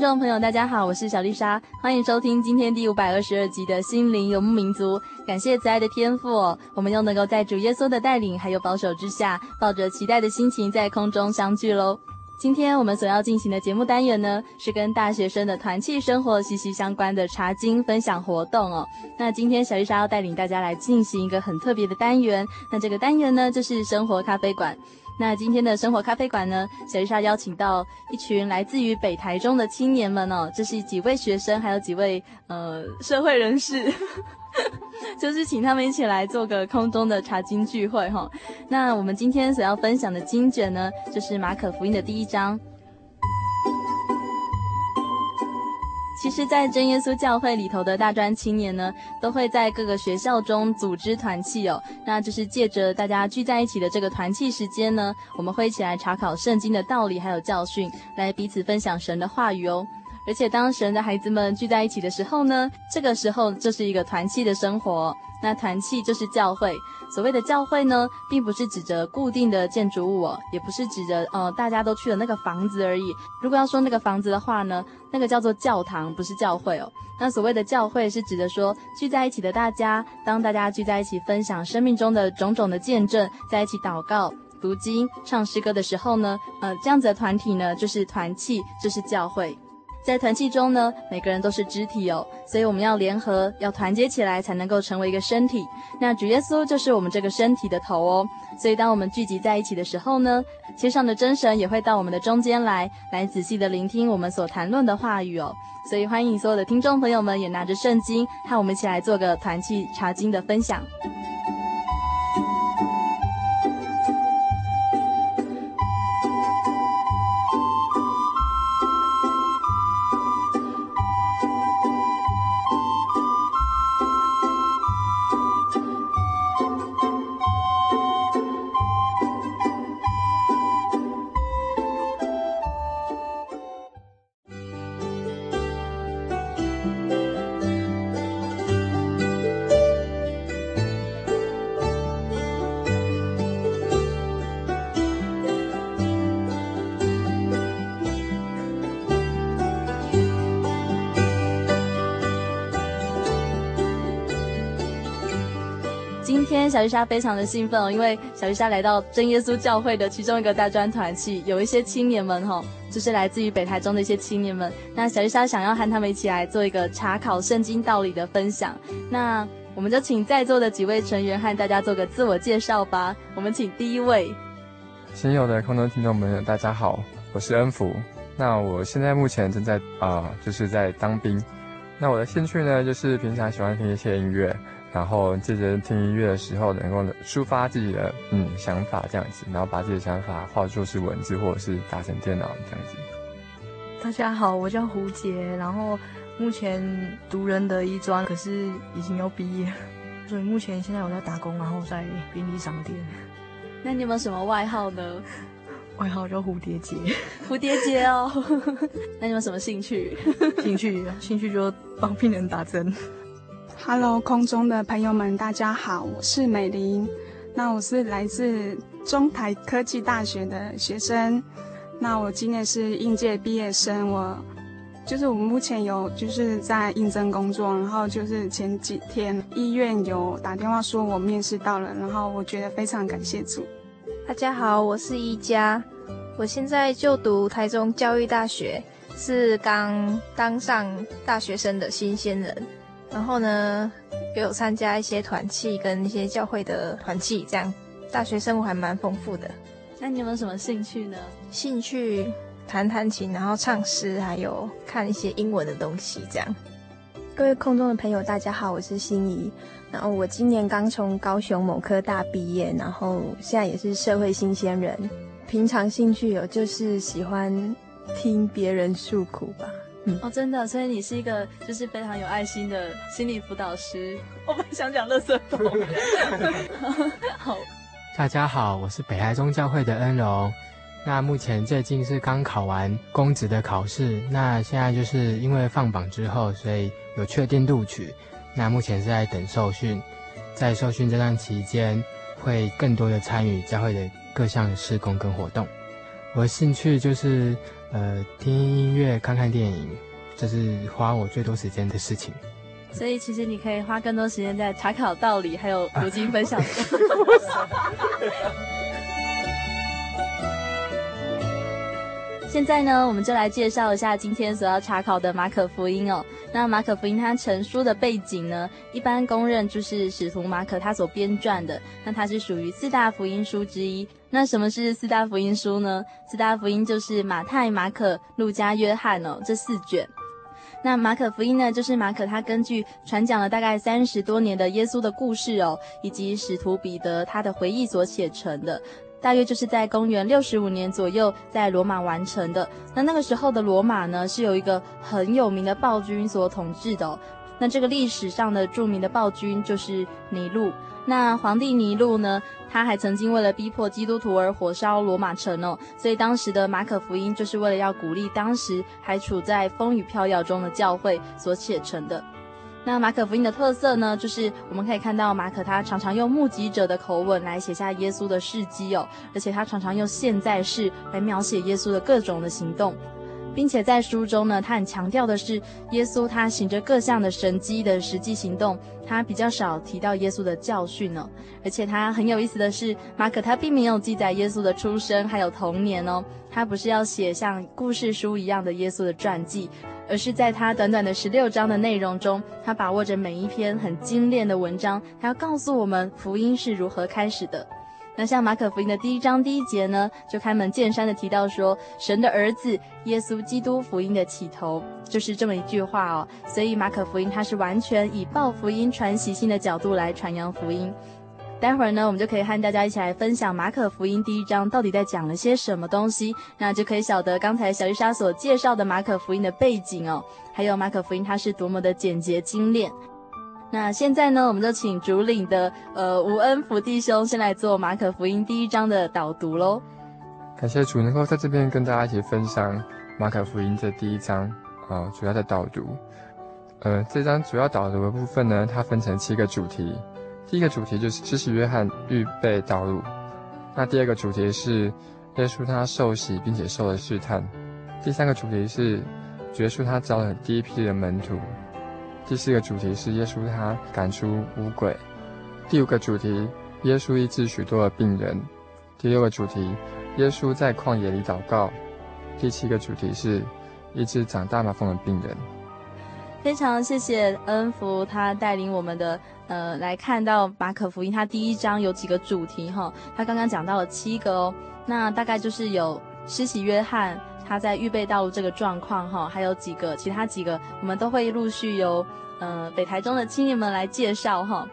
听众朋友，大家好，我是小丽莎，欢迎收听今天第五百二十二集的心灵游牧民族。感谢慈爱的天父，我们又能够在主耶稣的带领还有保守之下，抱着期待的心情在空中相聚喽。今天我们所要进行的节目单元呢，是跟大学生的团契生活息息相关的查经分享活动哦。那今天小丽莎要带领大家来进行一个很特别的单元，那这个单元呢，就是生活咖啡馆。那今天的生活咖啡馆呢，小丽莎邀请到一群来自于北台中的青年们哦，这是几位学生，还有几位呃社会人士，就是请他们一起来做个空中的茶经聚会哈。那我们今天所要分享的经卷呢，就是马可福音的第一章。其实，在真耶稣教会里头的大专青年呢，都会在各个学校中组织团契哦。那就是借着大家聚在一起的这个团契时间呢，我们会一起来查考圣经的道理还有教训，来彼此分享神的话语哦。而且，当神的孩子们聚在一起的时候呢，这个时候就是一个团契的生活。那团契就是教会。所谓的教会呢，并不是指着固定的建筑物哦，也不是指着呃大家都去的那个房子而已。如果要说那个房子的话呢，那个叫做教堂，不是教会哦。那所谓的教会是指的说聚在一起的大家，当大家聚在一起分享生命中的种种的见证，在一起祷告、读经、唱诗歌的时候呢，呃，这样子的团体呢，就是团契，就是教会。在团契中呢，每个人都是肢体哦，所以我们要联合，要团结起来，才能够成为一个身体。那主耶稣就是我们这个身体的头哦，所以当我们聚集在一起的时候呢，天上的真神也会到我们的中间来，来仔细的聆听我们所谈论的话语哦。所以欢迎所有的听众朋友们也拿着圣经，和我们一起来做个团契查经的分享。小丽莎非常的兴奋哦，因为小丽莎来到真耶稣教会的其中一个大专团契，有一些青年们哈、就是来自于北台中的一些青年们。那小丽莎想要和他们一起来做一个查考圣经道理的分享。那我们就请在座的几位成员和大家做个自我介绍吧。我们请第一位，亲友的空中听众朋友，大家好，我是恩福。那我现在目前正在啊、就是在当兵。那我的兴趣呢，就是平常喜欢听一些音乐。然后借着听音乐的时候，能够抒发自己的嗯想法这样子，然后把自己的想法化作是文字，或者是打成电脑这样子。大家好，我叫胡杰，然后目前读人的一专，可是已经要毕业，所以目前现在我在打工，然后在便利商店。那你有没有什么外号呢？外号叫蝴蝶结。蝴蝶结哦。那你有什么兴趣？兴趣兴趣就帮病人打针。Hello，空中的朋友们，大家好，我是美玲。那我是来自中台科技大学的学生。那我今年是应届毕业生。我就是我们目前有就是在应征工作，然后就是前几天医院有打电话说我面试到了，然后我觉得非常感谢主。大家好，我是一佳，我现在就读台中教育大学，是刚当上大学生的新鲜人。然后呢，也有参加一些团契跟一些教会的团契，这样大学生活还蛮丰富的。那你有没有什么兴趣呢？兴趣弹弹琴，然后唱诗，还有看一些英文的东西，这样。各位空中的朋友，大家好，我是心怡。然后我今年刚从高雄某科大毕业，然后现在也是社会新鲜人。平常兴趣有就是喜欢听别人诉苦吧。嗯、哦，真的，所以你是一个就是非常有爱心的心理辅导师。我们想讲垃圾桶。好，大家好，我是北台中教会的恩荣。那目前最近是刚考完公职的考试，那现在就是因为放榜之后，所以有确定录取。那目前是在等受训，在受训这段期间，会更多的参与教会的各项施工跟活动。我的兴趣就是。呃，听音乐、看看电影，这是花我最多时间的事情。所以，其实你可以花更多时间在查考道理，还有读经分享。现在呢，我们就来介绍一下今天所要查考的马可福音哦。那马可福音它成书的背景呢，一般公认就是使徒马可他所编撰的。那它是属于四大福音书之一。那什么是四大福音书呢？四大福音就是马太、马可、路加、约翰哦，这四卷。那马可福音呢，就是马可他根据传讲了大概三十多年的耶稣的故事哦，以及使徒彼得他的回忆所写成的。大约就是在公元六十五年左右，在罗马完成的。那那个时候的罗马呢，是有一个很有名的暴君所统治的。那这个历史上的著名的暴君就是尼禄。那皇帝尼禄呢，他还曾经为了逼迫基督徒而火烧罗马城哦。所以当时的马可福音就是为了要鼓励当时还处在风雨飘摇中的教会所写成的。那马可福音的特色呢，就是我们可以看到马可他常常用目击者的口吻来写下耶稣的事迹哦，而且他常常用现在式来描写耶稣的各种的行动，并且在书中呢，他很强调的是耶稣他行着各项的神迹的实际行动，他比较少提到耶稣的教训哦，而且他很有意思的是，马可他并没有记载耶稣的出生还有童年哦，他不是要写像故事书一样的耶稣的传记。而是在他短短的十六章的内容中，他把握着每一篇很精炼的文章，他要告诉我们福音是如何开始的。那像马可福音的第一章第一节呢，就开门见山的提到说，神的儿子耶稣基督福音的起头就是这么一句话哦。所以马可福音它是完全以报福音、传喜信的角度来传扬福音。待会儿呢，我们就可以和大家一起来分享马可福音第一章到底在讲了些什么东西，那就可以晓得刚才小丽莎所介绍的马可福音的背景哦，还有马可福音它是多么的简洁精炼。那现在呢，我们就请主领的呃吴恩福弟兄先来做马可福音第一章的导读喽。感谢主能够在这边跟大家一起分享马可福音的第一章啊、主要的导读。呃，这章主要导读的部分呢，它分成七个主题。第一个主题就是施洗约翰预备道路，那第二个主题是耶稣他受洗并且受了试探，第三个主题是耶稣他招了第一批的门徒，第四个主题是耶稣他赶出污鬼，第五个主题耶稣医治许多的病人，第六个主题耶稣在旷野里祷告，第七个主题是医治长大麻风的病人。非常谢谢恩福他带领我们的。呃，来看到马可福音，他第一章有几个主题哈，他刚刚讲到了七个哦，那大概就是有施洗约翰他在预备道路这个状况哈，还有几个其他几个，我们都会陆续由呃北台中的青年们来介绍哈。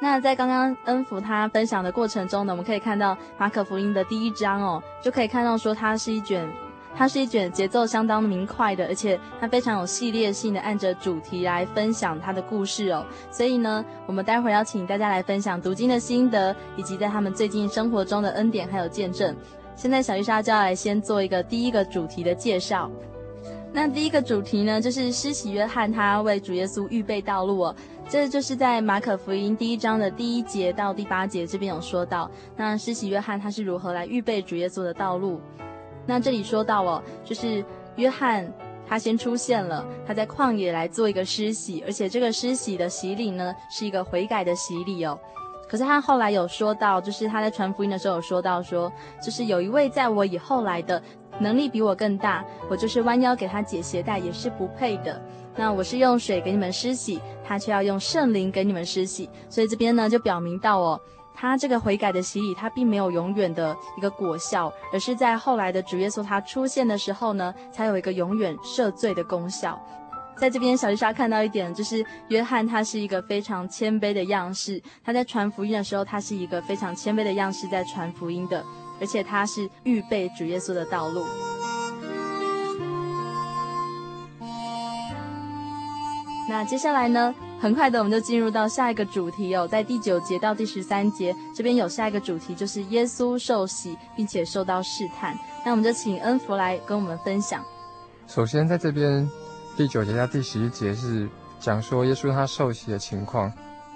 那在刚刚恩福他分享的过程中呢，我们可以看到马可福音的第一章哦，就可以看到说它是一卷。它是一卷节奏相当明快的，而且它非常有系列性的，按着主题来分享它的故事哦。所以呢，我们待会儿要请大家来分享读经的心得，以及在他们最近生活中的恩典还有见证。现在小丽莎就要来先做一个第一个主题的介绍。那第一个主题呢，就是施洗约翰他为主耶稣预备道路哦。这就是在马可福音第一章的第一节到第八节这边有说到，那施洗约翰他是如何来预备主耶稣的道路。那这里说到哦，就是约翰他先出现了，他在旷野来做一个施洗，而且这个施洗的洗礼呢，是一个悔改的洗礼哦。可是他后来有说到，就是他在传福音的时候有说到说，就是有一位在我以后来的。能力比我更大，我就是弯腰给他解鞋带也是不配的。那我是用水给你们施洗，他却要用圣灵给你们施洗。所以这边呢就表明到哦，他这个悔改的洗礼，他并没有永远的一个果效，而是在后来的主耶稣他出现的时候呢，才有一个永远赦罪的功效。在这边小丽莎看到一点，就是约翰他是一个非常谦卑的样式，他在传福音的时候，他是一个非常谦卑的样式在传福音的。而且他是预备主耶稣的道路。那接下来呢，很快的我们就进入到下一个主题哦，在第九节到第十三节这边有下一个主题，就是耶稣受洗并且受到试探。那我们就请恩福来跟我们分享。首先，在这边第九节到第十一节是讲说耶稣他受洗的情况。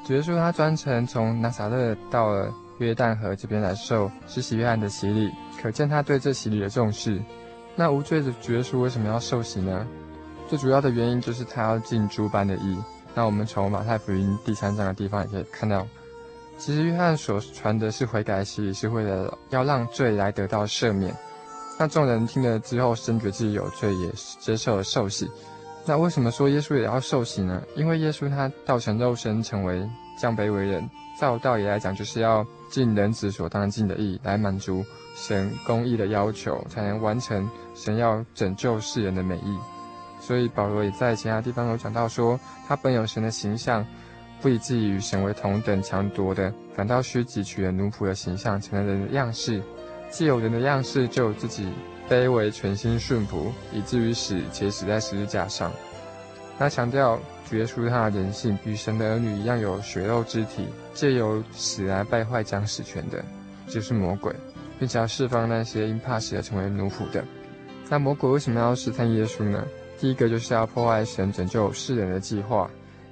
主耶稣他专程从拿撒勒到了。约旦河这边来受施洗约翰的洗礼，可见他对这洗礼的重视。那无罪的主耶稣为什么要受洗呢？最主要的原因就是他要尽诸般的义。那我们从马太福音第三章的地方也可以看到，其实约翰所传的是悔改的洗礼，是为了要让罪来得到赦免。那众人听了之后，深觉自己有罪，也接受了受洗。那为什么说耶稣也要受洗呢？因为耶稣他道成肉身，成为降卑为人。照道理来讲，就是要尽人子所当尽的义，来满足神公义的要求，才能完成神要拯救世人的美意。所以保罗也在其他地方有讲到说，他本有神的形象，不以自己与神为同等强夺的，反倒虚己取了奴仆的形象，成了人的样式。既有人的样式，就有自己卑微全心顺服，以至于死，且死在十字架上。他强调。主耶稣他的人性与神的儿女一样有血肉之体，借由死来败坏将死权的，就是魔鬼，并且要释放那些因怕死而成为奴仆的。那魔鬼为什么要试探耶稣呢？第一个就是要破坏神拯救世人的计划；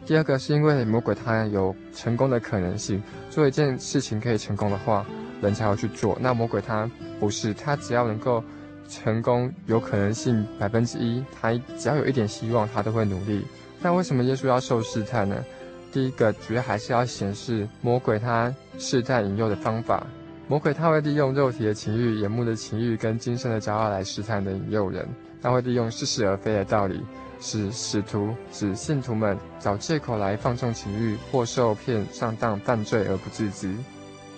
第二个是因为魔鬼他有成功的可能性，做一件事情可以成功的话，人才要去做。那魔鬼他不是，他只要能够成功，有可能性百分之一，他只要有一点希望，他都会努力。那为什么耶稣要受试探呢？第一个主要还是要显示魔鬼他试探引诱的方法。魔鬼他会利用肉体的情欲、眼目的情欲跟今生的骄傲来试探的引诱人。他会利用似是而非的道理，使使徒、使信徒们找借口来放纵情欲或受骗上当犯罪而不自知。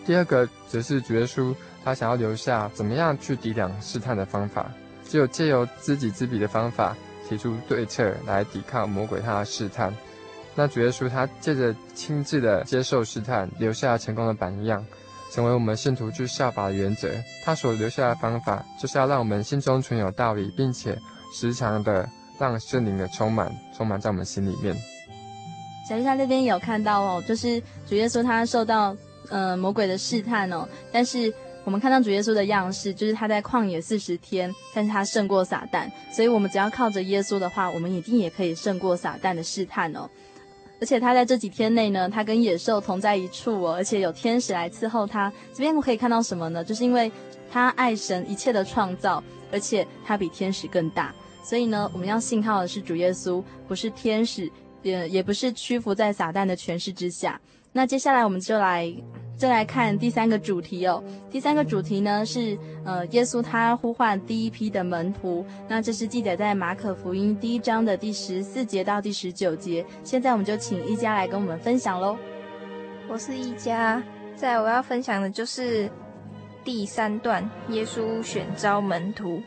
第二个则是主耶稣他想要留下怎么样去抵挡试探的方法，只有借由知己知彼的方法。提出对策来抵抗魔鬼他的试探，那主耶稣他借着亲自的接受试探，留下成功的榜样，成为我们信徒去效法的原则。他所留下的方法，就是要让我们心中存有道理，并且时常的让圣灵的充满，充满在我们心里面。小丽莎这边有看到哦，就是主耶稣他受到呃魔鬼的试探哦，但是。我们看到主耶稣的样式，就是他在旷野四十天，但是他胜过撒旦，所以我们只要靠着耶稣的话，我们一定也可以胜过撒旦的试探哦。而且他在这几天内呢，他跟野兽同在一处哦，而且有天使来伺候他。这边我可以看到什么呢？就是因为他爱神一切的创造，而且他比天使更大，所以呢，我们要信靠的是主耶稣，不是天使，也也不是屈服在撒旦的权势之下。那接下来我们就来。再来看第三个主题哦，第三个主题呢是呃，耶稣他呼唤第一批的门徒，那这是记载在马可福音第一章的第十四节到第十九节。现在我们就请一家来跟我们分享喽。我是一家，再来我要分享的就是第三段，耶稣选召门徒。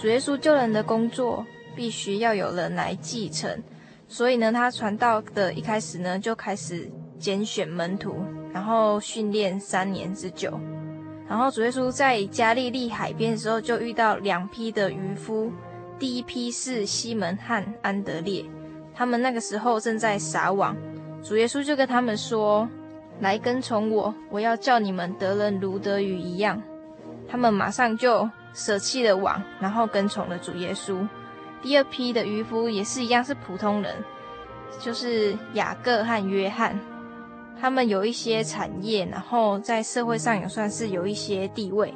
主耶稣救人的工作必须要有人来继承，所以呢，他传道的一开始呢就开始拣选门徒。然后训练三年之久，然后主耶稣在加利利海边的时候，就遇到两批的渔夫。第一批是西门和安德烈，他们那个时候正在撒网。主耶稣就跟他们说：“来跟从我，我要叫你们得人如得鱼一样。”他们马上就舍弃了网，然后跟从了主耶稣。第二批的渔夫也是一样是普通人，就是雅各和约翰，他们有一些产业，然后在社会上也算是有一些地位，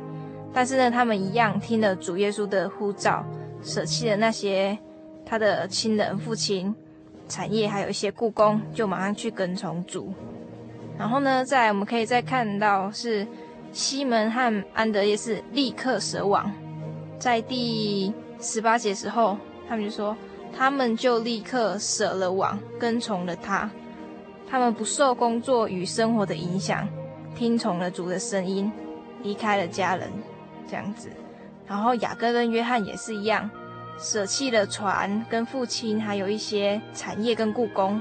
但是呢，他们一样听了主耶稣的呼召，舍弃了那些他的亲人、父亲、产业，还有一些雇工，就马上去跟从主。然后呢，再我们可以再看到是西门和安德烈是立刻舍网，在第十八节时候。他们就说，他们就立刻舍了网，跟从了他。他们不受工作与生活的影响，听从了主的声音，离开了家人，这样子。然后雅各跟约翰也是一样，舍弃了船跟父亲，还有一些产业跟雇工，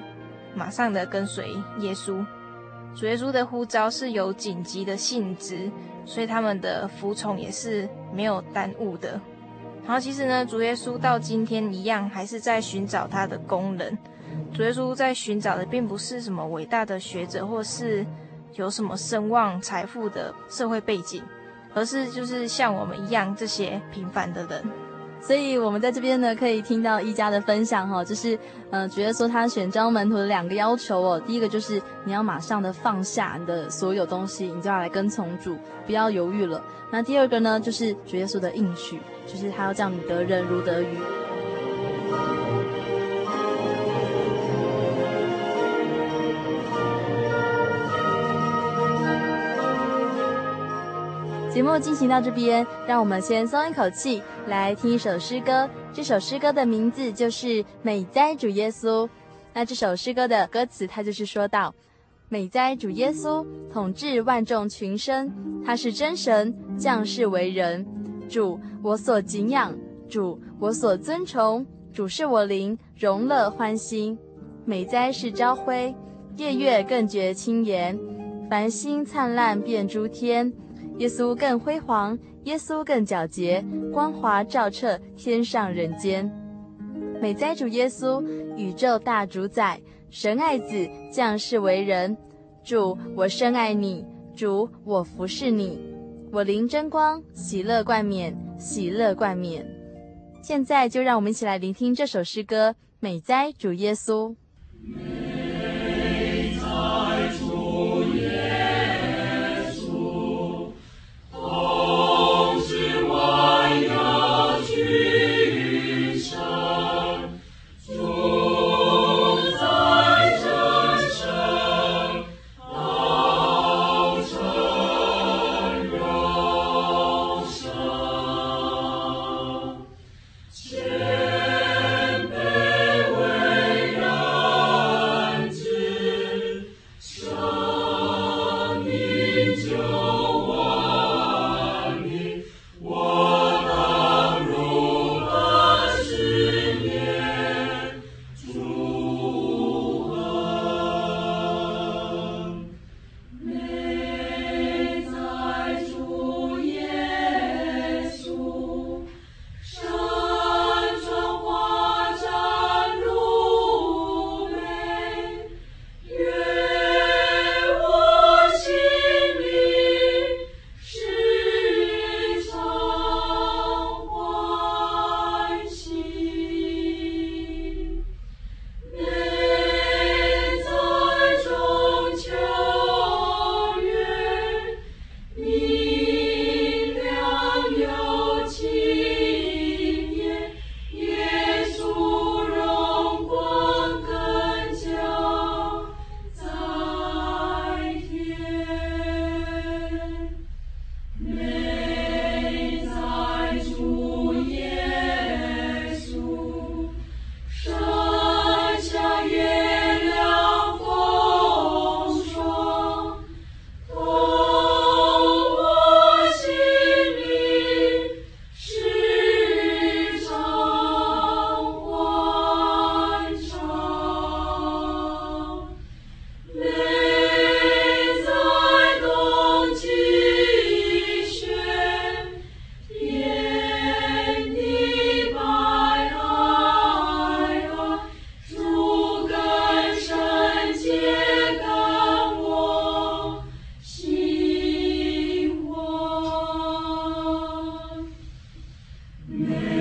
马上的跟随耶稣。主耶稣的呼召是有紧急的性质，所以他们的服从也是没有耽误的。然后其实呢，主耶稣到今天一样，还是在寻找他的工人。主耶稣在寻找的，并不是什么伟大的学者，或是有什么声望、财富的社会背景，而是就是像我们一样这些平凡的人。所以，我们在这边呢，可以听到一家的分享哈，就是，呃，主耶稣他选召门徒的两个要求哦，第一个就是你要马上的放下你的所有东西，你就要来跟从主，不要犹豫了。那第二个呢，就是主耶稣的应许，就是他要叫你得人如得鱼。节目进行到这边，让我们先松一口气，来听一首诗歌。这首诗歌的名字就是《美哉主耶稣》。那这首诗歌的歌词，它就是说到：“美哉主耶稣，统治万众群生，他是真神，降世为人。主，我所敬仰；主，我所尊崇；主是我灵荣乐欢欣。美哉是朝晖，夜月更觉清颜，繁星灿烂遍诸天。”耶稣更辉煌，耶稣更皎洁，光华照彻天上人间。美哉主耶稣，宇宙大主宰，神爱子降世为人。主，我深爱你；主，我服侍你。我灵真光，喜乐冠冕，喜乐冠冕。现在就让我们一起来聆听这首诗歌《美哉主耶稣》。May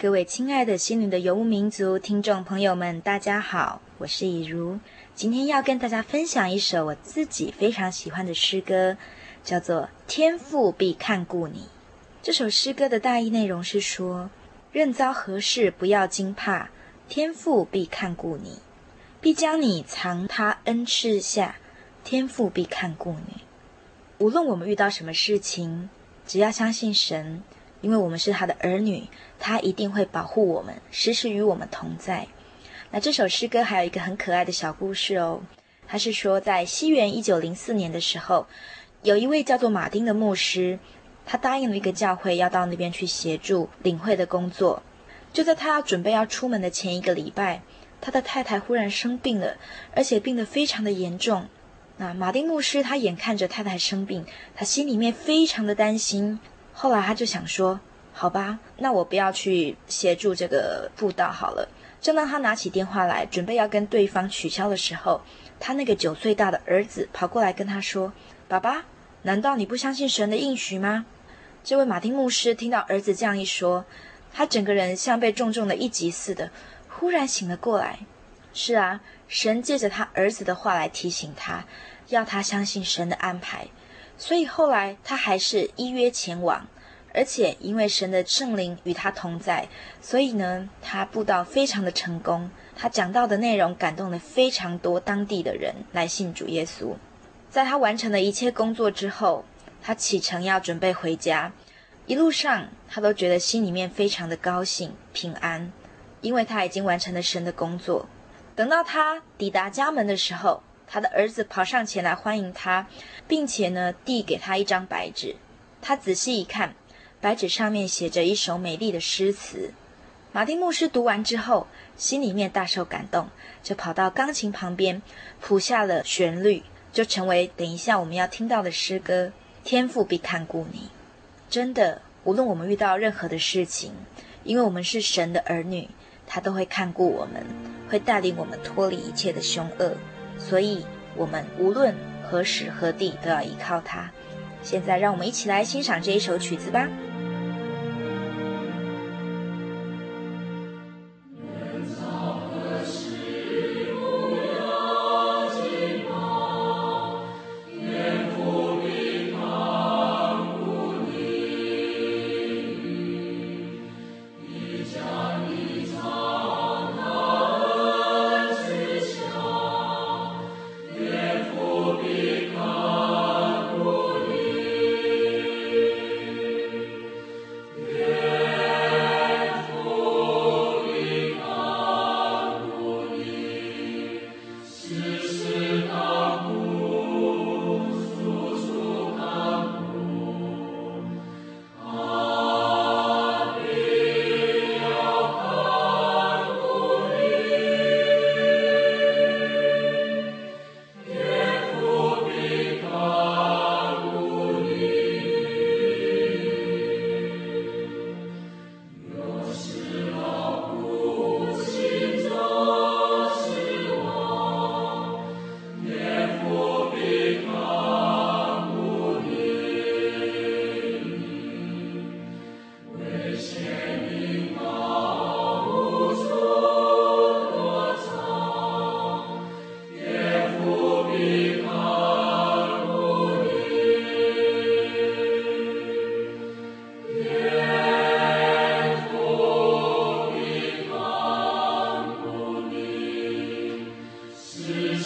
各位亲爱的心灵的游牧民族听众朋友们，大家好，我是以如。今天要跟大家分享一首我自己非常喜欢的诗歌，叫做《天父必看顾你》。这首诗歌的大意内容是说：任遭何事，不要惊怕，天父必看顾你，必将你藏他恩赐下，天父必看顾你。无论我们遇到什么事情，只要相信神。因为我们是他的儿女，他一定会保护我们，时时与我们同在。那这首诗歌还有一个很可爱的小故事哦，他是说在西元一九零四年的时候，有一位叫做马丁的牧师，他答应了一个教会要到那边去协助领会的工作。就在他要准备要出门的前一个礼拜，他的太太忽然生病了，而且病得非常的严重。那马丁牧师他眼看着太太生病，他心里面非常的担心。后来他就想说：“好吧，那我不要去协助这个布道好了。”正当他拿起电话来准备要跟对方取消的时候，他那个九岁大的儿子跑过来跟他说：“爸爸，难道你不相信神的应许吗？”这位马丁牧师听到儿子这样一说，他整个人像被重重的一击似的，忽然醒了过来。是啊，神借着他儿子的话来提醒他，要他相信神的安排。所以后来他还是依约前往，而且因为神的圣灵与他同在，所以呢，他布道非常的成功。他讲到的内容感动了非常多当地的人来信主耶稣。在他完成了一切工作之后，他启程要准备回家，一路上他都觉得心里面非常的高兴平安，因为他已经完成了神的工作。等到他抵达家门的时候，他的儿子跑上前来欢迎他，并且呢，递给他一张白纸。他仔细一看，白纸上面写着一首美丽的诗词。马丁牧师读完之后，心里面大受感动，就跑到钢琴旁边谱下了旋律，就成为等一下我们要听到的诗歌。天父必看顾你，真的，无论我们遇到任何的事情，因为我们是神的儿女，他都会看顾我们，会带领我们脱离一切的凶恶。所以，我们无论何时何地都要依靠他。现在，让我们一起来欣赏这一首曲子吧。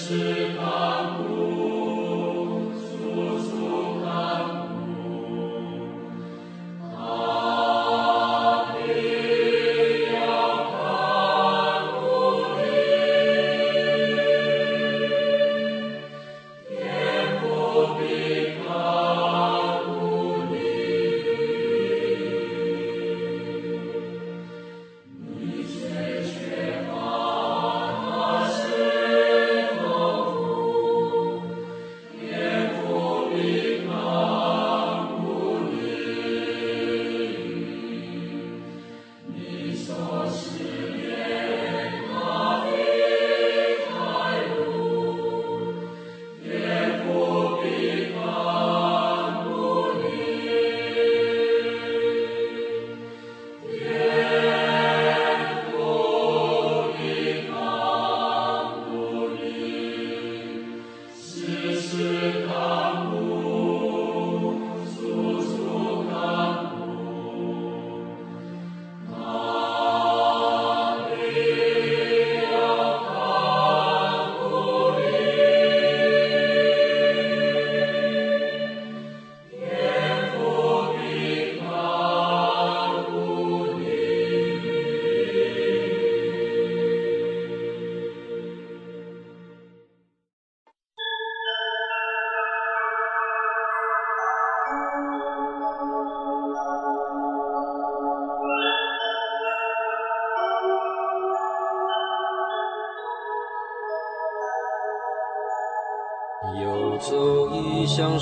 是他。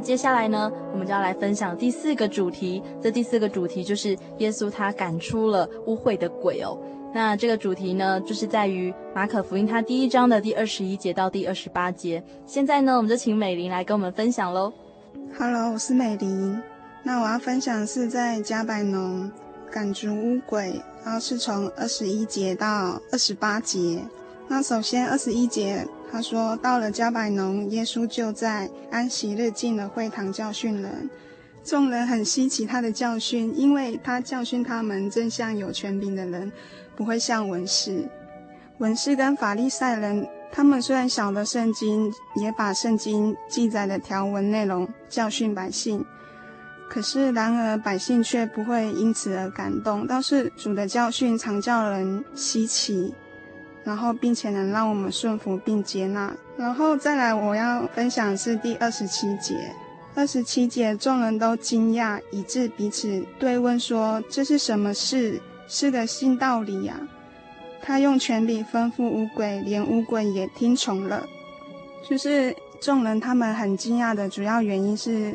接下来呢，我们就要来分享第四个主题。这第四个主题就是耶稣他赶出了污秽的鬼哦。那这个主题呢，就是在于马可福音他第一章的第二十一节到第二十八节。现在呢，我们就请美玲来跟我们分享喽。Hello，我是美玲。那我要分享是在迦百农赶逐污鬼，然后是从二十一节到二十八节。那首先二十一节。他说：“到了迦百农，耶稣就在安息日进了会堂教训人。众人很稀奇他的教训，因为他教训他们正像有权柄的人，不会像文士。文士跟法利赛人，他们虽然晓得圣经，也把圣经记载的条文内容教训百姓。可是，然而百姓却不会因此而感动，倒是主的教训常叫人稀奇。”然后，并且能让我们顺服并接纳。然后再来，我要分享是第二十七节。二十七节，众人都惊讶，以致彼此对问说：“这是什么事？是个新道理呀！”他用权力吩咐污鬼，连污鬼也听从了。就是众人他们很惊讶的主要原因是。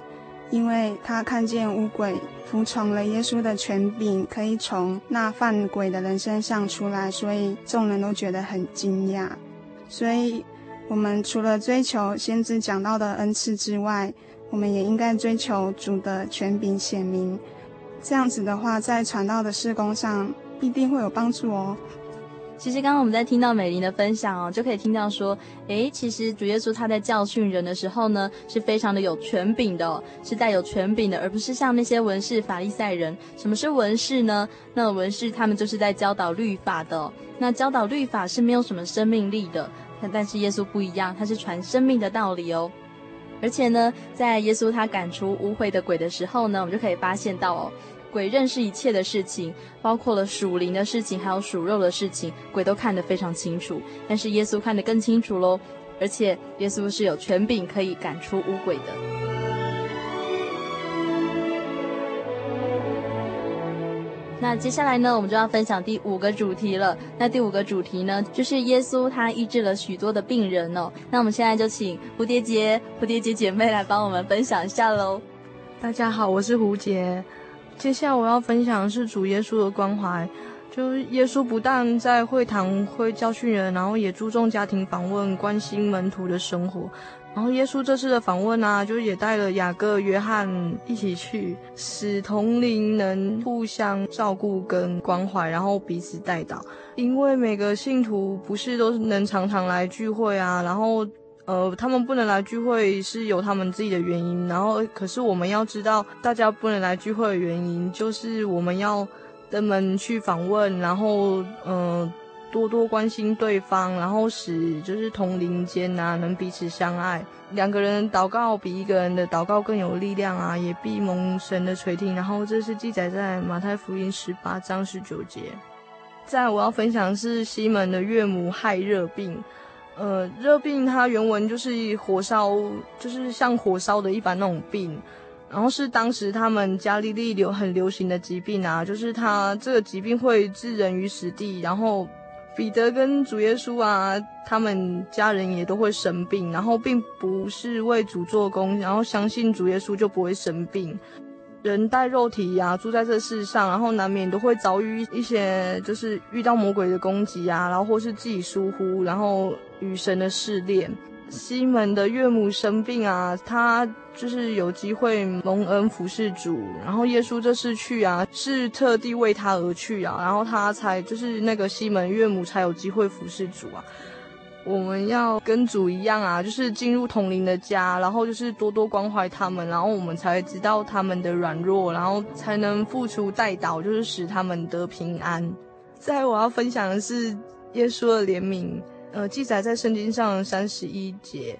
因为他看见污鬼服从了耶稣的权柄，可以从那犯鬼的人身上出来，所以众人都觉得很惊讶。所以，我们除了追求先知讲到的恩赐之外，我们也应该追求主的权柄显明。这样子的话，在传道的事工上必定会有帮助哦。其实刚刚我们在听到美玲的分享哦，就可以听到说，诶，其实主耶稣他在教训人的时候呢，是非常的有权柄的，是带有权柄的，而不是像那些文士法利赛人。什么是文士呢？那文士他们就是在教导律法的，那教导律法是没有什么生命力的。但是耶稣不一样，他是传生命的道理哦。而且呢，在耶稣他赶出污秽的鬼的时候呢，我们就可以发现到哦。鬼认识一切的事情，包括了属灵的事情，还有属肉的事情，鬼都看得非常清楚。但是耶稣看得更清楚喽，而且耶稣是有权柄可以赶出污鬼的。那接下来呢，我们就要分享第五个主题了。那第五个主题呢，就是耶稣他医治了许多的病人哦。那我们现在就请蝴蝶结、蝴蝶结姐妹来帮我们分享一下喽。大家好，我是蝴蝶。接下来我要分享的是主耶稣的关怀，就耶稣不但在会堂会教训人，然后也注重家庭访问，关心门徒的生活。然后耶稣这次的访问啊，就也带了雅各、约翰一起去，使同龄能互相照顾跟关怀，然后彼此代祷。因为每个信徒不是都能常常来聚会啊，然后。呃，他们不能来聚会是有他们自己的原因，然后可是我们要知道，大家不能来聚会的原因，就是我们要登门去访问，然后嗯、呃，多多关心对方，然后使就是同龄间啊能彼此相爱，两个人祷告比一个人的祷告更有力量啊，也必蒙神的垂听。然后这是记载在马太福音十八章十九节。再我要分享是西门的岳母害热病。呃，热病它原文就是火烧，就是像火烧的一般那种病，然后是当时他们加利利流很流行的疾病啊，就是它这个疾病会置人于死地，然后彼得跟主耶稣啊，他们家人也都会生病，然后并不是为主做工，然后相信主耶稣就不会生病。人带肉体呀、住在这世上，然后难免都会遭遇一些，就是遇到魔鬼的攻击啊，然后或是自己疏忽，然后与神的试炼。西门的岳母生病啊，他就是有机会蒙恩服侍主，然后耶稣这次去啊，是特地为他而去啊，然后他才就是那个西门岳母才有机会服侍主啊。我们要跟主一样啊，就是进入同龄的家，然后就是多多关怀他们，然后我们才知道他们的软弱，然后才能付出代祷，就是使他们得平安。再来我要分享的是耶稣的怜悯，呃，记载在圣经上三十一节。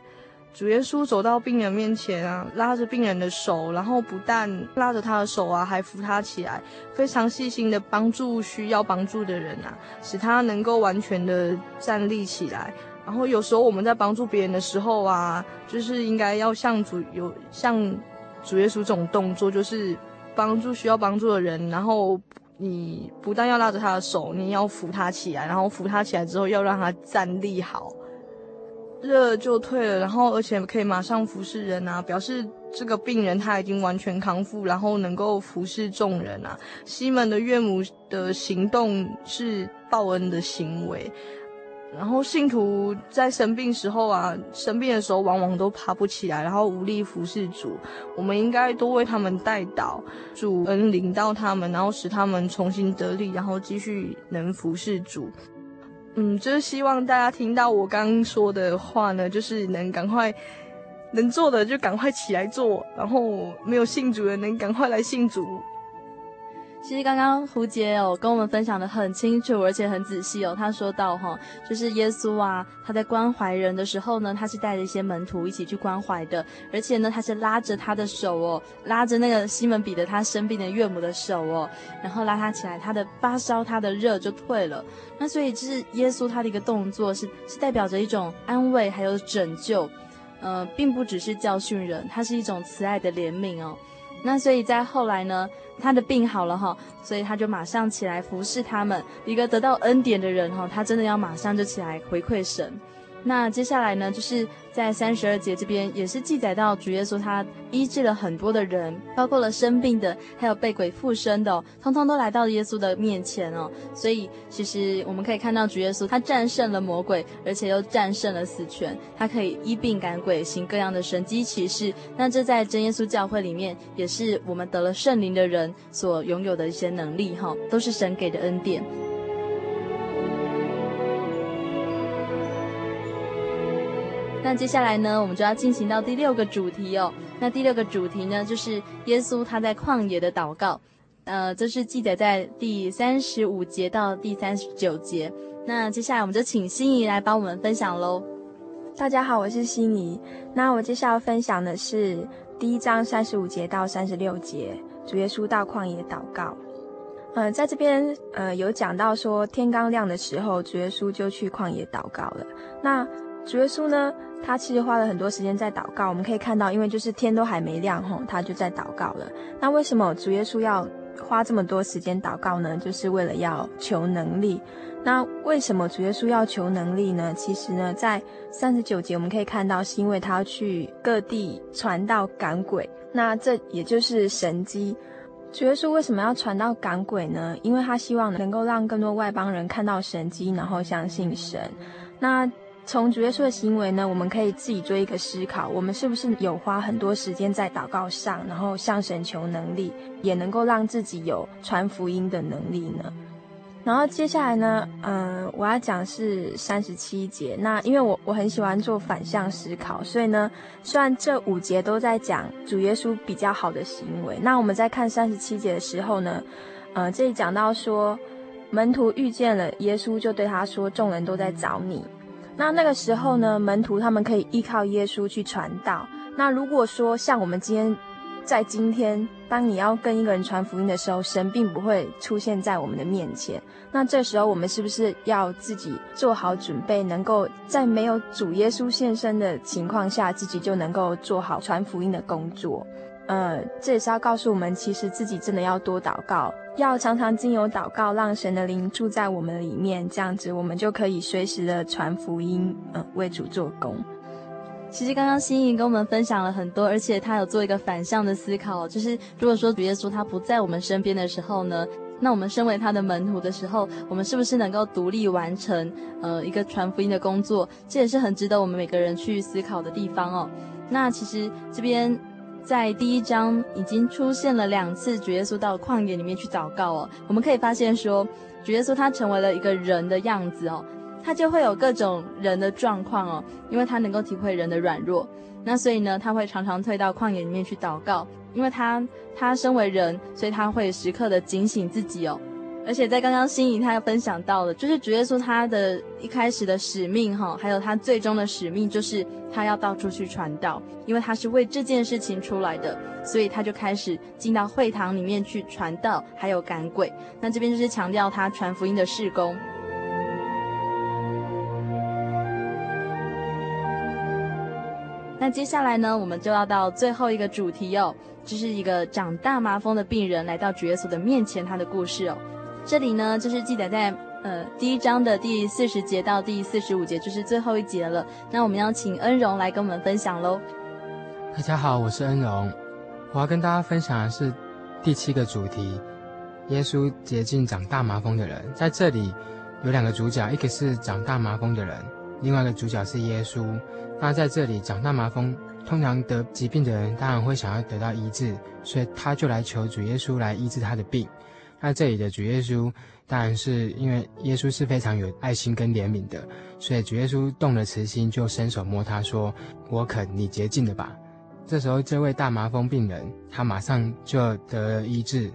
主耶稣走到病人面前啊，拉着病人的手，然后不但拉着他的手啊，还扶他起来，非常细心的帮助需要帮助的人啊，使他能够完全的站立起来。然后有时候我们在帮助别人的时候啊，就是应该要像主有像主耶稣这种动作，就是帮助需要帮助的人，然后你不但要拉着他的手，你要扶他起来，然后扶他起来之后要让他站立好。热就退了，然后而且可以马上服侍人啊，表示这个病人他已经完全康复，然后能够服侍众人啊。西门的岳母的行动是报恩的行为，然后信徒在生病时候啊，生病的时候往往都爬不起来，然后无力服侍主。我们应该多为他们代祷，主恩临到他们，然后使他们重新得力，然后继续能服侍主。嗯，就是希望大家听到我刚刚说的话呢，就是能赶快能做的就赶快起来做，然后没有信主的能赶快来信主。其实刚刚胡杰哦跟我们分享的很清楚，而且很仔细哦。他说到哈，就是耶稣啊，他在关怀人的时候呢，他是带着一些门徒一起去关怀的，而且呢，他是拉着他的手哦，拉着那个西门彼得他生病的岳母的手哦，然后拉他起来，他的发烧、他的热就退了。那所以就是耶稣他的一个动作是是代表着一种安慰还有拯救，呃，并不只是教训人，它是一种慈爱的怜悯哦。那所以在后来呢，他的病好了哈，所以他就马上起来服侍他们。一个得到恩典的人哈，他真的要马上就起来回馈神。那接下来呢，就是在三十二节这边也是记载到主耶稣他医治了很多的人，包括了生病的，还有被鬼附身的，通通都来到耶稣的面前哦。所以其实我们可以看到主耶稣他战胜了魔鬼，而且又战胜了死权，他可以医病赶鬼，行各样的神迹奇事。那这在真耶稣教会里面，也是我们得了圣灵的人所拥有的一些能力哈，都是神给的恩典。那接下来呢，我们就要进行到第六个主题哦。那第六个主题呢，就是耶稣他在旷野的祷告。呃，这是记载在第三十五节到第三十九节。那接下来我们就请心怡来帮我们分享喽。大家好，我是心怡。那我接下来要分享的是第一章三十五节到三十六节，主耶稣到旷野祷告。呃，在这边呃有讲到说，天刚亮的时候，主耶稣就去旷野祷告了。那主耶稣呢，他其实花了很多时间在祷告。我们可以看到，因为就是天都还没亮吼，他就在祷告了。那为什么主耶稣要花这么多时间祷告呢？就是为了要求能力。那为什么主耶稣要求能力呢？其实呢，在三十九节我们可以看到，是因为他要去各地传道赶鬼。那这也就是神迹。主耶稣为什么要传道赶鬼呢？因为他希望能够让更多外邦人看到神迹，然后相信神。那从主耶稣的行为呢，我们可以自己做一个思考：我们是不是有花很多时间在祷告上，然后向神求能力，也能够让自己有传福音的能力呢？然后接下来呢，嗯、我要讲是三十七节。那因为我我很喜欢做反向思考，所以呢，虽然这五节都在讲主耶稣比较好的行为，那我们在看三十七节的时候呢，呃，这里讲到说，门徒遇见了耶稣，就对他说：“众人都在找你。”那那个时候呢，门徒他们可以依靠耶稣去传道。那如果说像我们今天，在今天，当你要跟一个人传福音的时候，神并不会出现在我们的面前。那这时候我们是不是要自己做好准备，能够在没有主耶稣现身的情况下，自己就能够做好传福音的工作？呃，这也是要告诉我们，其实自己真的要多祷告。要常常经由祷告，让神的灵住在我们里面，这样子我们就可以随时的传福音，嗯、呃，为主做工。其实刚刚心怡跟我们分享了很多，而且他有做一个反向的思考，就是如果说主耶稣他不在我们身边的时候呢，那我们身为他的门徒的时候，我们是不是能够独立完成呃一个传福音的工作？这也是很值得我们每个人去思考的地方哦。那其实这边。在第一章已经出现了两次，主耶稣到旷野里面去祷告哦。我们可以发现说，主耶稣他成为了一个人的样子哦，他就会有各种人的状况哦，因为他能够体会人的软弱，那所以呢，他会常常退到旷野里面去祷告，因为他他身为人，所以他会时刻的警醒自己哦。而且在刚刚心仪他分享到了，就是主耶稣他的一开始的使命哈，还有他最终的使命，就是他要到处去传道，因为他是为这件事情出来的，所以他就开始进到会堂里面去传道，还有赶鬼。那这边就是强调他传福音的事工。那接下来呢，我们就要到最后一个主题哦，就是一个长大麻风的病人来到主耶稣的面前，他的故事哦。这里呢，就是记载在呃第一章的第四十节到第四十五节，就是最后一节了。那我们要请恩荣来跟我们分享喽。大家好，我是恩荣，我要跟大家分享的是第七个主题：耶稣洁净长大麻风的人。在这里有两个主角，一个是长大麻风的人，另外一个主角是耶稣。那在这里，长大麻风通常得疾病的人，当然会想要得到医治，所以他就来求主耶稣来医治他的病。那这里的主耶稣，当然是因为耶稣是非常有爱心跟怜悯的，所以主耶稣动了慈心，就伸手摸他说：“我肯，你洁净了吧。”这时候，这位大麻风病人，他马上就得了医治。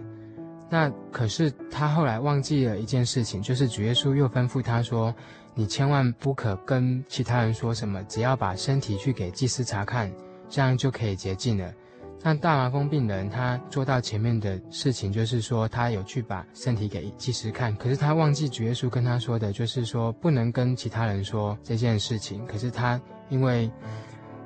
那可是他后来忘记了一件事情，就是主耶稣又吩咐他说：“你千万不可跟其他人说什么，只要把身体去给祭司查看，这样就可以洁净了。”但大麻风病人他做到前面的事情，就是说他有去把身体给祭司看，可是他忘记主耶稣跟他说的，就是说不能跟其他人说这件事情。可是他因为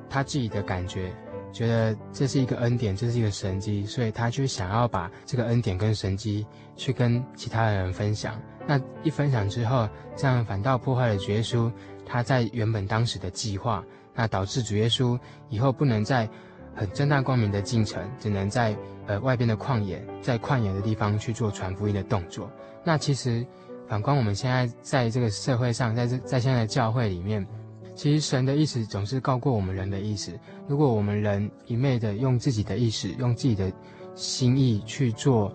他自己的感觉，觉得这是一个恩典，这是一个神迹，所以他就想要把这个恩典跟神迹去跟其他的人分享。那一分享之后，这样反倒破坏了主耶稣他在原本当时的计划，那导致主耶稣以后不能再。很正大光明的进程，只能在呃外边的旷野，在旷野的地方去做传福音的动作。那其实反观我们现在在这个社会上，在这在现在的教会里面，其实神的意思总是高过我们人的意思。如果我们人一昧的用自己的意识，用自己的心意去做，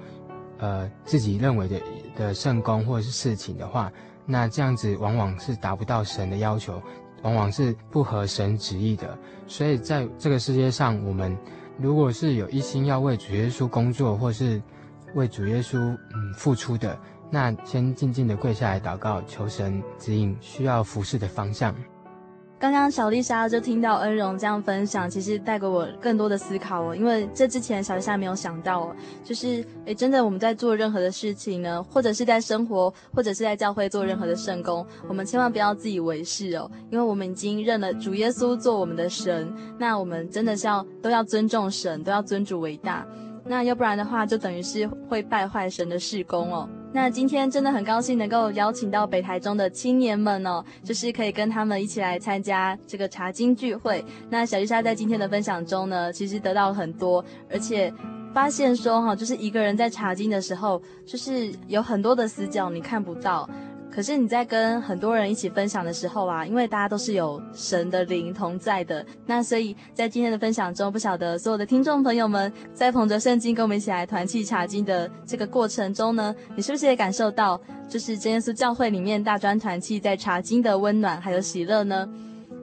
呃自己认为的的圣工或者是事情的话，那这样子往往是达不到神的要求。往往是不合神旨意的，所以在这个世界上，我们如果是有一心要为主耶稣工作，或是为主耶稣嗯付出的，那先静静的跪下来祷告，求神指引需要服侍的方向。刚刚小丽莎就听到恩荣这样分享，其实带给我更多的思考哦。因为这之前小丽莎没有想到哦，就是诶，真的我们在做任何的事情呢，或者是在生活，或者是在教会做任何的圣工，我们千万不要自以为是哦，因为我们已经认了主耶稣做我们的神，那我们真的是要都要尊重神，都要尊主为大，那要不然的话，就等于是会败坏神的事工哦。那今天真的很高兴能够邀请到北台中的青年们哦，就是可以跟他们一起来参加这个茶经聚会。那小丽莎在今天的分享中呢，其实得到了很多，而且发现说哈，就是一个人在茶经的时候，就是有很多的死角你看不到。可是你在跟很多人一起分享的时候啊，因为大家都是有神的灵同在的，那所以在今天的分享中，不晓得所有的听众朋友们在捧着圣经跟我们一起来团契查经的这个过程中呢，你是不是也感受到，就是真耶稣教会里面大专团契在查经的温暖还有喜乐呢？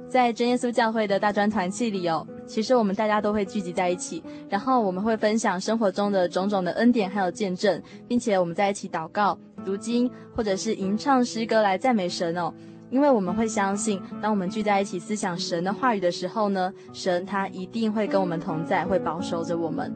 在真耶稣教会的大专团契里哦，其实我们大家都会聚集在一起，然后我们会分享生活中的种种的恩典还有见证，并且我们在一起祷告。读经或者是吟唱诗歌来赞美神哦，因为我们会相信，当我们聚在一起思想神的话语的时候呢，神他一定会跟我们同在，会保守着我们。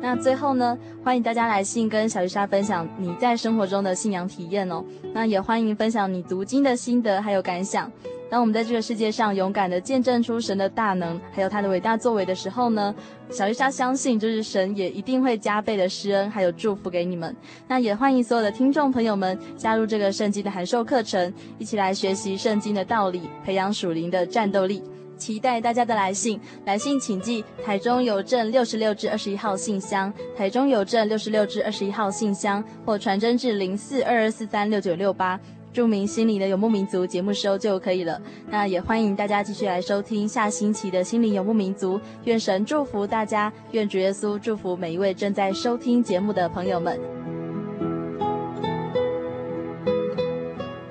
那最后呢，欢迎大家来信跟小鱼莎分享你在生活中的信仰体验哦。那也欢迎分享你读经的心得还有感想。当我们在这个世界上勇敢的见证出神的大能，还有他的伟大作为的时候呢，小丽莎相信，就是神也一定会加倍的施恩，还有祝福给你们。那也欢迎所有的听众朋友们加入这个圣经的函授课程，一起来学习圣经的道理，培养属灵的战斗力。期待大家的来信，来信请寄台中邮政六十六至二十一号信箱，台中邮政六十六至二十一号信箱，或传真至零四二二四三六九六八。注明“心灵的游牧民族”节目收就可以了。那也欢迎大家继续来收听下星期的“心灵游牧民族”。愿神祝福大家，愿主耶稣祝福每一位正在收听节目的朋友们。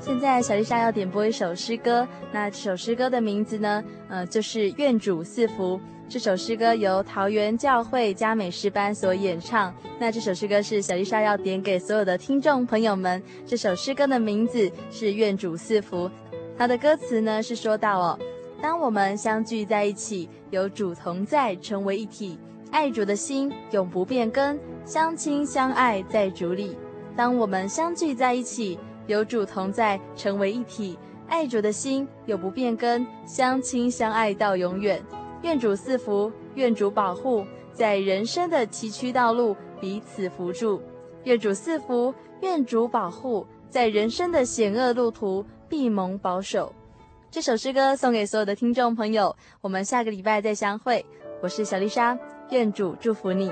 现在小丽莎要点播一首诗歌，那这首诗歌的名字呢，呃，就是《愿主赐福》。这首诗歌由桃园教会加美诗班所演唱。那这首诗歌是小丽莎要点给所有的听众朋友们。这首诗歌的名字是《愿主赐福》，它的歌词呢是说到哦，当我们相聚在一起，有主同在，成为一体，爱主的心永不变更，相亲相爱在主里。当我们相聚在一起，有主同在，成为一体，爱主的心永不变更，相亲相爱到永远。愿主赐福，愿主保护，在人生的崎岖道路彼此扶助。愿主赐福，愿主保护，在人生的险恶路途必蒙保守。这首诗歌送给所有的听众朋友，我们下个礼拜再相会。我是小丽莎，愿主祝福你。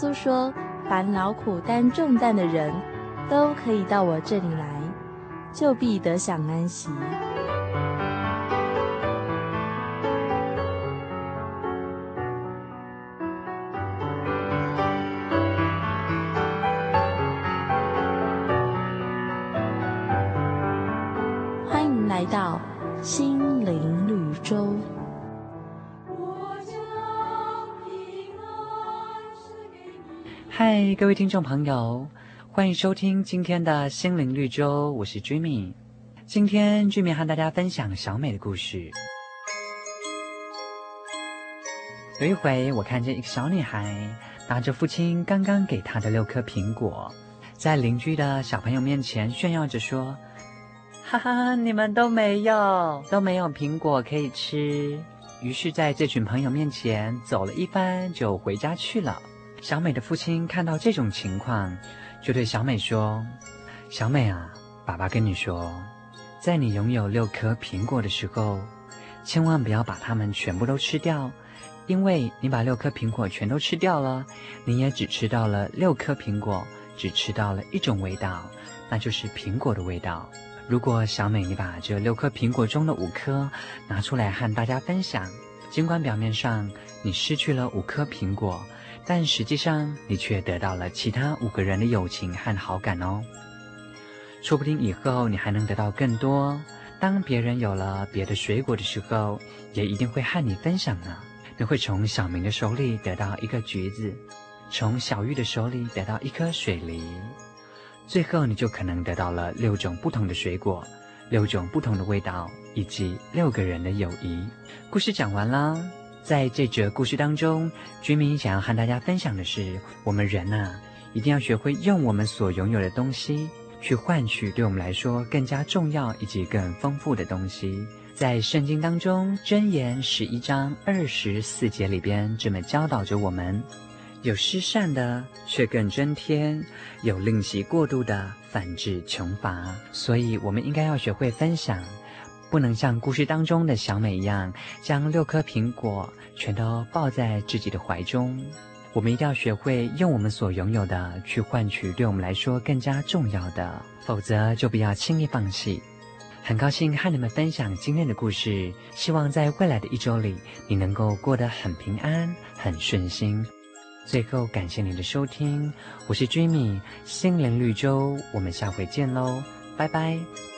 稣说：“凡劳苦担重担的人，都可以到我这里来，就必得享安息。欢迎来到新嗨，各位听众朋友，欢迎收听今天的心灵绿洲，我是 Jimmy。今天 Jimmy 和大家分享小美的故事。有一回，我看见一个小女孩拿着父亲刚刚给她的六颗苹果，在邻居的小朋友面前炫耀着说：“哈哈，你们都没有，都没有苹果可以吃。”于是，在这群朋友面前走了一番，就回家去了。小美的父亲看到这种情况，就对小美说：“小美啊，爸爸跟你说，在你拥有六颗苹果的时候，千万不要把它们全部都吃掉，因为你把六颗苹果全都吃掉了，你也只吃到了六颗苹果，只吃到了一种味道，那就是苹果的味道。如果小美你把这六颗苹果中的五颗拿出来和大家分享，尽管表面上你失去了五颗苹果。”但实际上，你却得到了其他五个人的友情和好感哦。说不定以后你还能得到更多。当别人有了别的水果的时候，也一定会和你分享呢。你会从小明的手里得到一个橘子，从小玉的手里得到一颗水梨，最后你就可能得到了六种不同的水果，六种不同的味道，以及六个人的友谊。故事讲完了。在这则故事当中，居民想要和大家分享的是，我们人呐、啊，一定要学会用我们所拥有的东西，去换取对我们来说更加重要以及更丰富的东西。在圣经当中，箴言十一章二十四节里边这么教导着我们：有施善的，却更增添；有吝惜过度的，反致穷乏。所以，我们应该要学会分享。不能像故事当中的小美一样，将六颗苹果全都抱在自己的怀中。我们一定要学会用我们所拥有的去换取对我们来说更加重要的，否则就不要轻易放弃。很高兴和你们分享今天的故事，希望在未来的一周里，你能够过得很平安、很顺心。最后，感谢您的收听，我是 Jimmy，心灵绿洲，我们下回见喽，拜拜。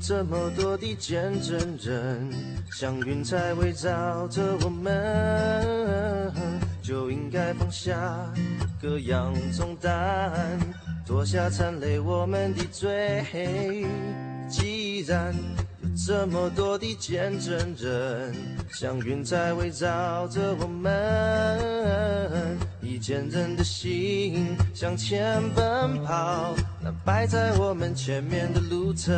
这么多的见证人，像云彩围绕着我们，就应该放下各样重担，脱下缠累我们的罪。既然有这么多的见证人，像云彩围绕着我们。以坚韧的心向前奔跑，那摆在我们前面的路程。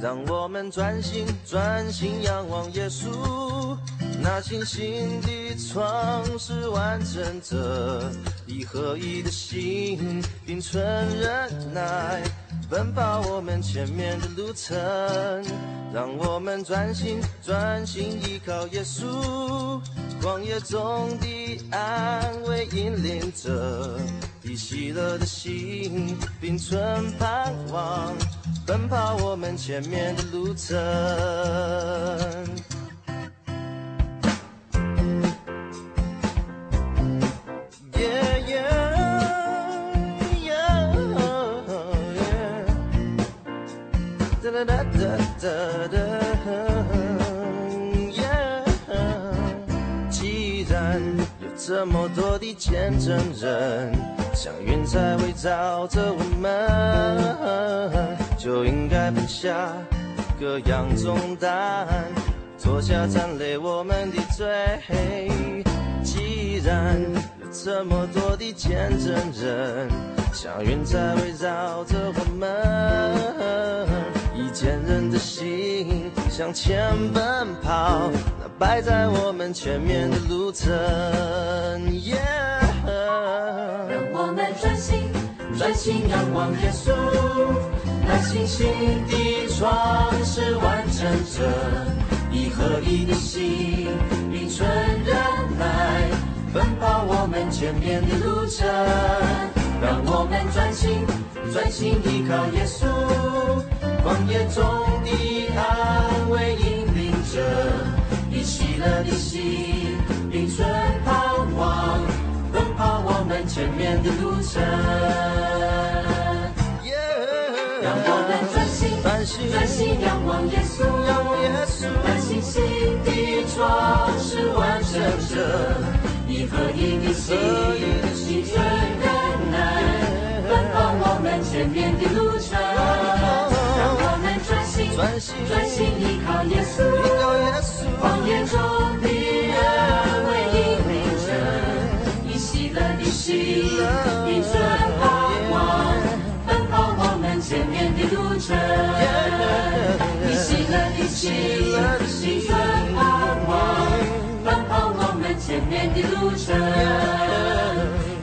让我们专心专心仰望耶稣，那信心的创始完成者，以合一的心并存忍耐，奔跑我们前面的路程。让我们专心专心依靠耶稣。旷野中的安慰引领着，以喜乐的心并存盼望，奔跑我们前面的路程。哒哒哒既然有这么多的见证人，像云彩围绕着我们，就应该放下各样重担，脱下缠累我们的罪。既然有这么多的见证人，像云彩围绕着我们，坚韧的心向前奔跑。那摆在我们前面的路程让我们专心专心仰望耶稣，那信心的创始完成者，以合一的心并存忍耐，奔跑我们前面的路程。让我们专心专心依靠耶稣，旷野中的安慰引领着。以喜乐的心，并存盼望，奔跑我们前面的路程。Yeah, 让我们专心专心专心仰望耶稣，仰望耶稣，那信心的创始完成者，以合一的心，并存忍耐，奔跑我们前面的路程。专心专心依靠耶稣，依靠耶稣。旷野中的人为引领着，以喜乐的心，并存盼望，奔跑我们前面的路程。以喜乐的心，并存盼望，奔跑我们前面的路程。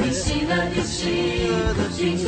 以喜乐的心，并存